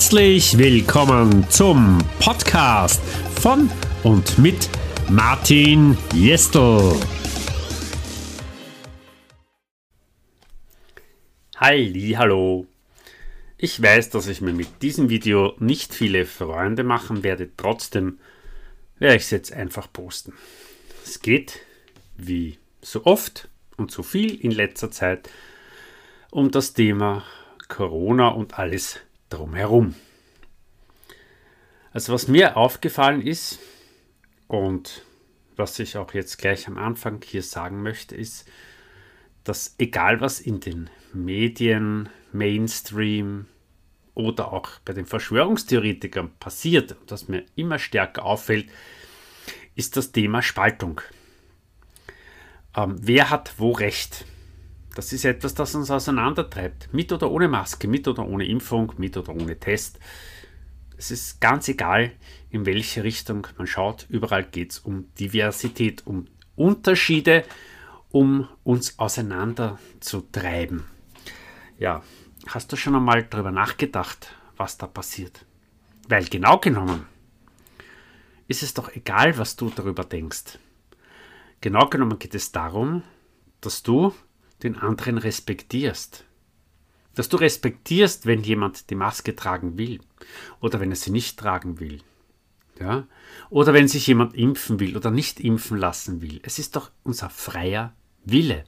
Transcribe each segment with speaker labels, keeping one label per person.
Speaker 1: Herzlich willkommen zum Podcast von und mit Martin Jestel. Halli, hallo. Ich weiß, dass ich mir mit diesem Video nicht viele Freunde machen werde, trotzdem werde ich es jetzt einfach posten. Es geht, wie so oft und so viel in letzter Zeit, um das Thema Corona und alles drumherum. Also was mir aufgefallen ist und was ich auch jetzt gleich am Anfang hier sagen möchte, ist, dass egal was in den Medien, Mainstream oder auch bei den Verschwörungstheoretikern passiert, das mir immer stärker auffällt, ist das Thema Spaltung. Ähm, wer hat wo recht? Das ist etwas, das uns auseinandertreibt. Mit oder ohne Maske, mit oder ohne Impfung, mit oder ohne Test. Es ist ganz egal, in welche Richtung man schaut. Überall geht es um Diversität, um Unterschiede, um uns auseinanderzutreiben. Ja, hast du schon einmal darüber nachgedacht, was da passiert? Weil genau genommen ist es doch egal, was du darüber denkst. Genau genommen geht es darum, dass du den anderen respektierst. Dass du respektierst, wenn jemand die Maske tragen will oder wenn er sie nicht tragen will. Ja? Oder wenn sich jemand impfen will oder nicht impfen lassen will. Es ist doch unser freier Wille.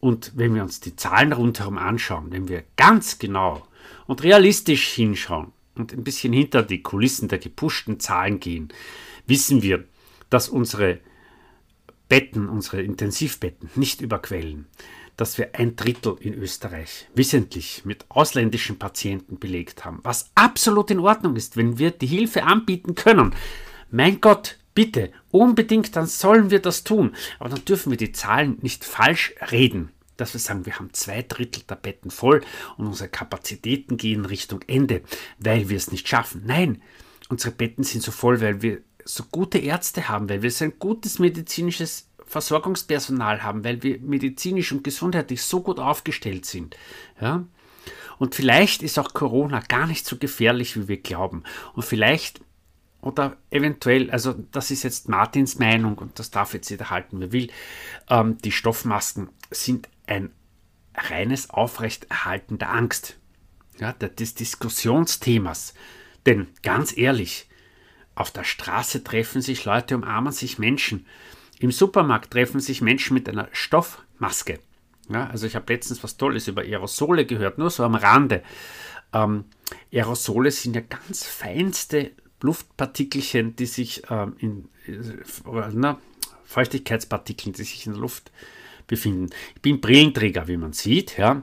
Speaker 1: Und wenn wir uns die Zahlen rundherum anschauen, wenn wir ganz genau und realistisch hinschauen und ein bisschen hinter die Kulissen der gepushten Zahlen gehen, wissen wir, dass unsere Betten, unsere Intensivbetten nicht überquellen, dass wir ein Drittel in Österreich wissentlich mit ausländischen Patienten belegt haben, was absolut in Ordnung ist, wenn wir die Hilfe anbieten können. Mein Gott, bitte, unbedingt, dann sollen wir das tun. Aber dann dürfen wir die Zahlen nicht falsch reden, dass wir sagen, wir haben zwei Drittel der Betten voll und unsere Kapazitäten gehen Richtung Ende, weil wir es nicht schaffen. Nein, unsere Betten sind so voll, weil wir so gute Ärzte haben, weil wir so ein gutes medizinisches Versorgungspersonal haben, weil wir medizinisch und gesundheitlich so gut aufgestellt sind. Ja? Und vielleicht ist auch Corona gar nicht so gefährlich, wie wir glauben. Und vielleicht oder eventuell, also das ist jetzt Martins Meinung und das darf jetzt jeder halten, wer will, ähm, die Stoffmasken sind ein reines Aufrechterhalten der Angst, ja, des Diskussionsthemas. Denn ganz ehrlich, auf der Straße treffen sich Leute, umarmen sich Menschen. Im Supermarkt treffen sich Menschen mit einer Stoffmaske. Ja, also ich habe letztens was Tolles über Aerosole gehört, nur so am Rande. Ähm, Aerosole sind ja ganz feinste Luftpartikelchen, die sich ähm, in äh, na, Feuchtigkeitspartikeln, die sich in der Luft befinden. Ich bin Brillenträger, wie man sieht, ja.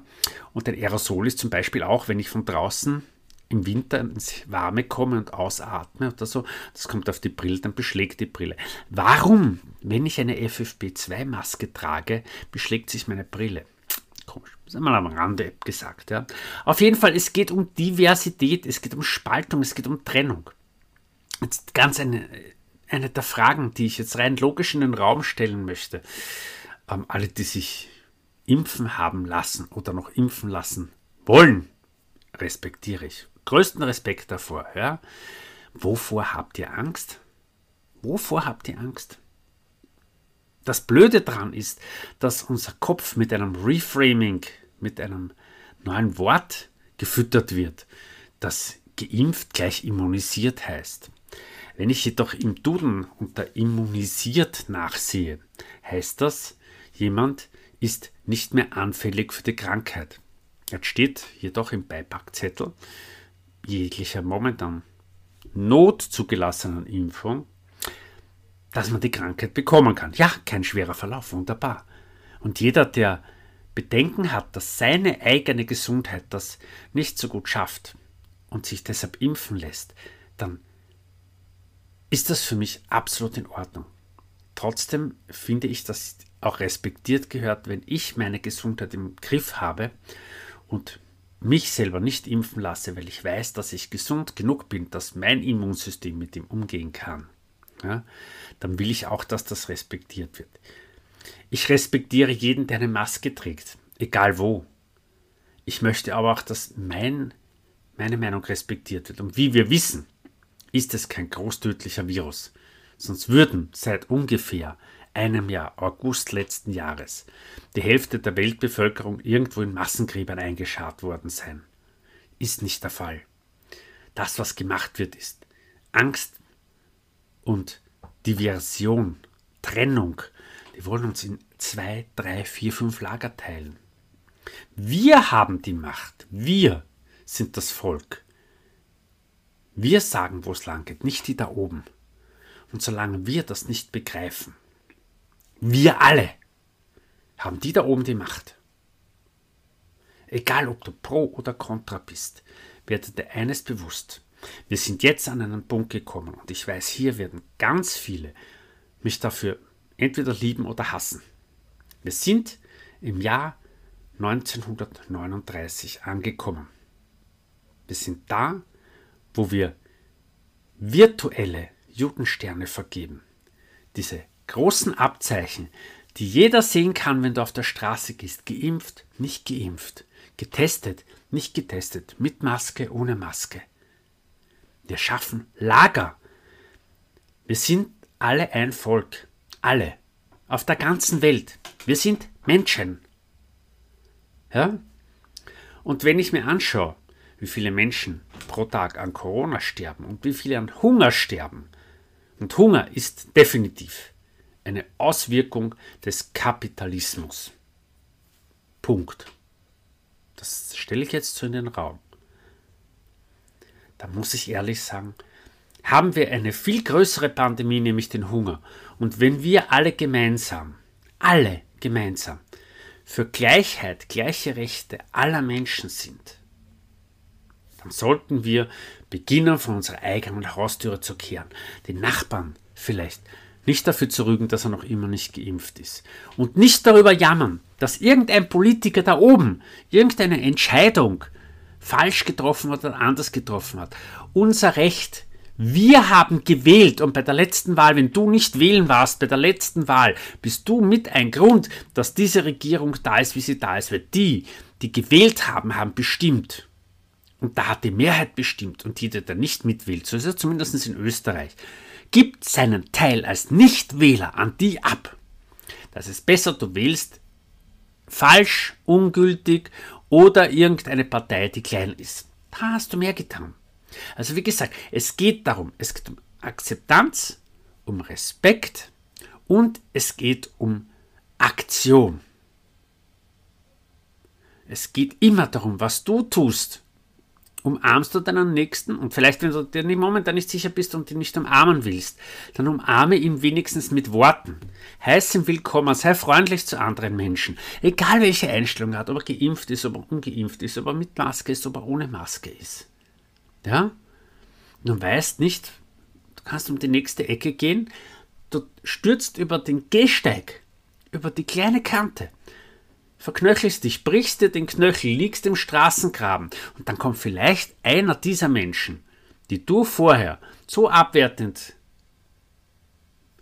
Speaker 1: Und ein Aerosol ist zum Beispiel auch, wenn ich von draußen im Winter ins Warme komme und ausatme oder so, das kommt auf die Brille, dann beschlägt die Brille. Warum, wenn ich eine FFP2-Maske trage, beschlägt sich meine Brille? Komisch, das ist einmal am Rande gesagt. Ja. Auf jeden Fall, es geht um Diversität, es geht um Spaltung, es geht um Trennung. Jetzt ganz eine, eine der Fragen, die ich jetzt rein logisch in den Raum stellen möchte. Ähm, alle, die sich impfen haben lassen oder noch impfen lassen wollen, respektiere ich größten Respekt davor. Ja? Wovor habt ihr Angst? Wovor habt ihr Angst? Das Blöde daran ist, dass unser Kopf mit einem Reframing, mit einem neuen Wort gefüttert wird, das geimpft gleich immunisiert heißt. Wenn ich jedoch im Duden unter immunisiert nachsehe, heißt das, jemand ist nicht mehr anfällig für die Krankheit. Jetzt steht jedoch im Beipackzettel, jeglicher momentan not zugelassenen Impfung, dass man die Krankheit bekommen kann. Ja, kein schwerer Verlauf, wunderbar. Und jeder, der Bedenken hat, dass seine eigene Gesundheit das nicht so gut schafft und sich deshalb impfen lässt, dann ist das für mich absolut in Ordnung. Trotzdem finde ich, dass auch respektiert gehört, wenn ich meine Gesundheit im Griff habe und mich selber nicht impfen lasse, weil ich weiß, dass ich gesund genug bin, dass mein Immunsystem mit ihm umgehen kann, ja, dann will ich auch, dass das respektiert wird. Ich respektiere jeden, der eine Maske trägt, egal wo. Ich möchte aber auch, dass mein, meine Meinung respektiert wird. Und wie wir wissen, ist es kein großtödlicher Virus. Sonst würden seit ungefähr einem Jahr, August letzten Jahres, die Hälfte der Weltbevölkerung irgendwo in Massengräbern eingescharrt worden sein. Ist nicht der Fall. Das, was gemacht wird, ist Angst und Diversion, Trennung. Die wollen uns in zwei, drei, vier, fünf Lager teilen. Wir haben die Macht. Wir sind das Volk. Wir sagen, wo es lang geht, nicht die da oben. Und solange wir das nicht begreifen, wir alle haben die da oben die Macht. Egal, ob du pro oder contra bist, werde dir eines bewusst. Wir sind jetzt an einen Punkt gekommen und ich weiß, hier werden ganz viele mich dafür entweder lieben oder hassen. Wir sind im Jahr 1939 angekommen. Wir sind da, wo wir virtuelle Judensterne vergeben. Diese großen Abzeichen, die jeder sehen kann, wenn du auf der Straße gehst. Geimpft, nicht geimpft. Getestet, nicht getestet. Mit Maske, ohne Maske. Wir schaffen Lager. Wir sind alle ein Volk. Alle. Auf der ganzen Welt. Wir sind Menschen. Ja? Und wenn ich mir anschaue, wie viele Menschen pro Tag an Corona sterben und wie viele an Hunger sterben, und Hunger ist definitiv eine Auswirkung des Kapitalismus. Punkt. Das stelle ich jetzt so in den Raum. Da muss ich ehrlich sagen, haben wir eine viel größere Pandemie, nämlich den Hunger. Und wenn wir alle gemeinsam, alle gemeinsam, für Gleichheit, gleiche Rechte aller Menschen sind, dann sollten wir beginnen, von unserer eigenen Haustüre zu kehren, den Nachbarn vielleicht nicht dafür zu rügen, dass er noch immer nicht geimpft ist. Und nicht darüber jammern, dass irgendein Politiker da oben irgendeine Entscheidung falsch getroffen hat oder anders getroffen hat. Unser Recht. Wir haben gewählt und bei der letzten Wahl, wenn du nicht wählen warst, bei der letzten Wahl, bist du mit ein Grund, dass diese Regierung da ist, wie sie da ist. Weil die, die gewählt haben, haben bestimmt. Und da hat die Mehrheit bestimmt und die, die da nicht mitwählt, so ist es zumindest in Österreich, gibt seinen Teil als Nichtwähler an die ab. Das ist besser, du wählst falsch, ungültig oder irgendeine Partei, die klein ist. Da hast du mehr getan. Also wie gesagt, es geht darum, es geht um Akzeptanz, um Respekt und es geht um Aktion. Es geht immer darum, was du tust umarmst du deinen Nächsten und vielleicht, wenn du dir momentan nicht sicher bist und ihn nicht umarmen willst, dann umarme ihn wenigstens mit Worten. Heiß ihm willkommen, sei freundlich zu anderen Menschen. Egal welche Einstellung er hat, ob er geimpft ist, ob er ungeimpft ist, ob er mit Maske ist, ob er ohne Maske ist. Ja? Du weißt nicht, du kannst um die nächste Ecke gehen, du stürzt über den Gehsteig, über die kleine Kante verknöchelst dich, brichst dir den Knöchel, liegst im Straßengraben und dann kommt vielleicht einer dieser Menschen, die du vorher so abwertend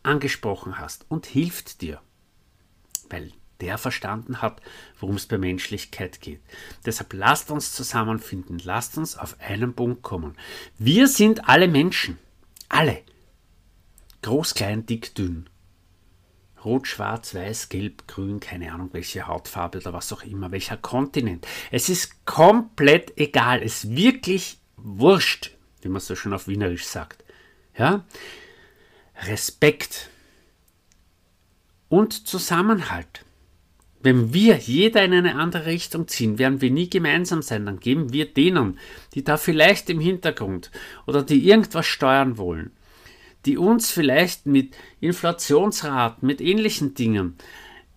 Speaker 1: angesprochen hast und hilft dir, weil der verstanden hat, worum es bei Menschlichkeit geht. Deshalb lasst uns zusammenfinden, lasst uns auf einen Punkt kommen. Wir sind alle Menschen, alle, groß, klein, dick, dünn. Rot, Schwarz, Weiß, Gelb, Grün, keine Ahnung welche Hautfarbe oder was auch immer, welcher Kontinent. Es ist komplett egal, es ist wirklich wurscht, wie man so schon auf Wienerisch sagt. Ja? Respekt und Zusammenhalt. Wenn wir jeder in eine andere Richtung ziehen, werden wir nie gemeinsam sein. Dann geben wir denen, die da vielleicht im Hintergrund oder die irgendwas steuern wollen, die uns vielleicht mit Inflationsraten, mit ähnlichen Dingen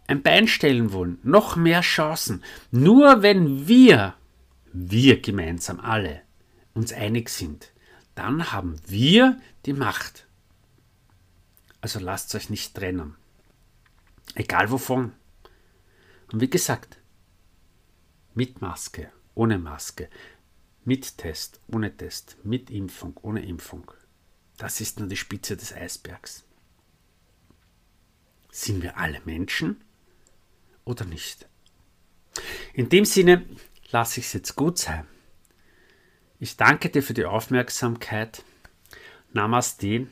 Speaker 1: ein Bein stellen wollen, noch mehr Chancen. Nur wenn wir, wir gemeinsam alle, uns einig sind, dann haben wir die Macht. Also lasst euch nicht trennen. Egal wovon. Und wie gesagt, mit Maske, ohne Maske, mit Test, ohne Test, mit Impfung, ohne Impfung. Das ist nur die Spitze des Eisbergs. Sind wir alle Menschen oder nicht? In dem Sinne lasse ich es jetzt gut sein. Ich danke dir für die Aufmerksamkeit. Namaste.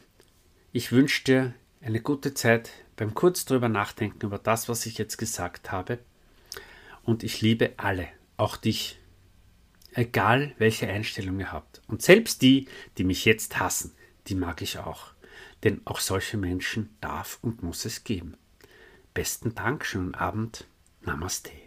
Speaker 1: Ich wünsche dir eine gute Zeit beim kurz drüber nachdenken über das, was ich jetzt gesagt habe. Und ich liebe alle, auch dich. Egal welche Einstellung ihr habt. Und selbst die, die mich jetzt hassen, die mag ich auch. Denn auch solche Menschen darf und muss es geben. Besten Dank, schönen Abend. Namaste.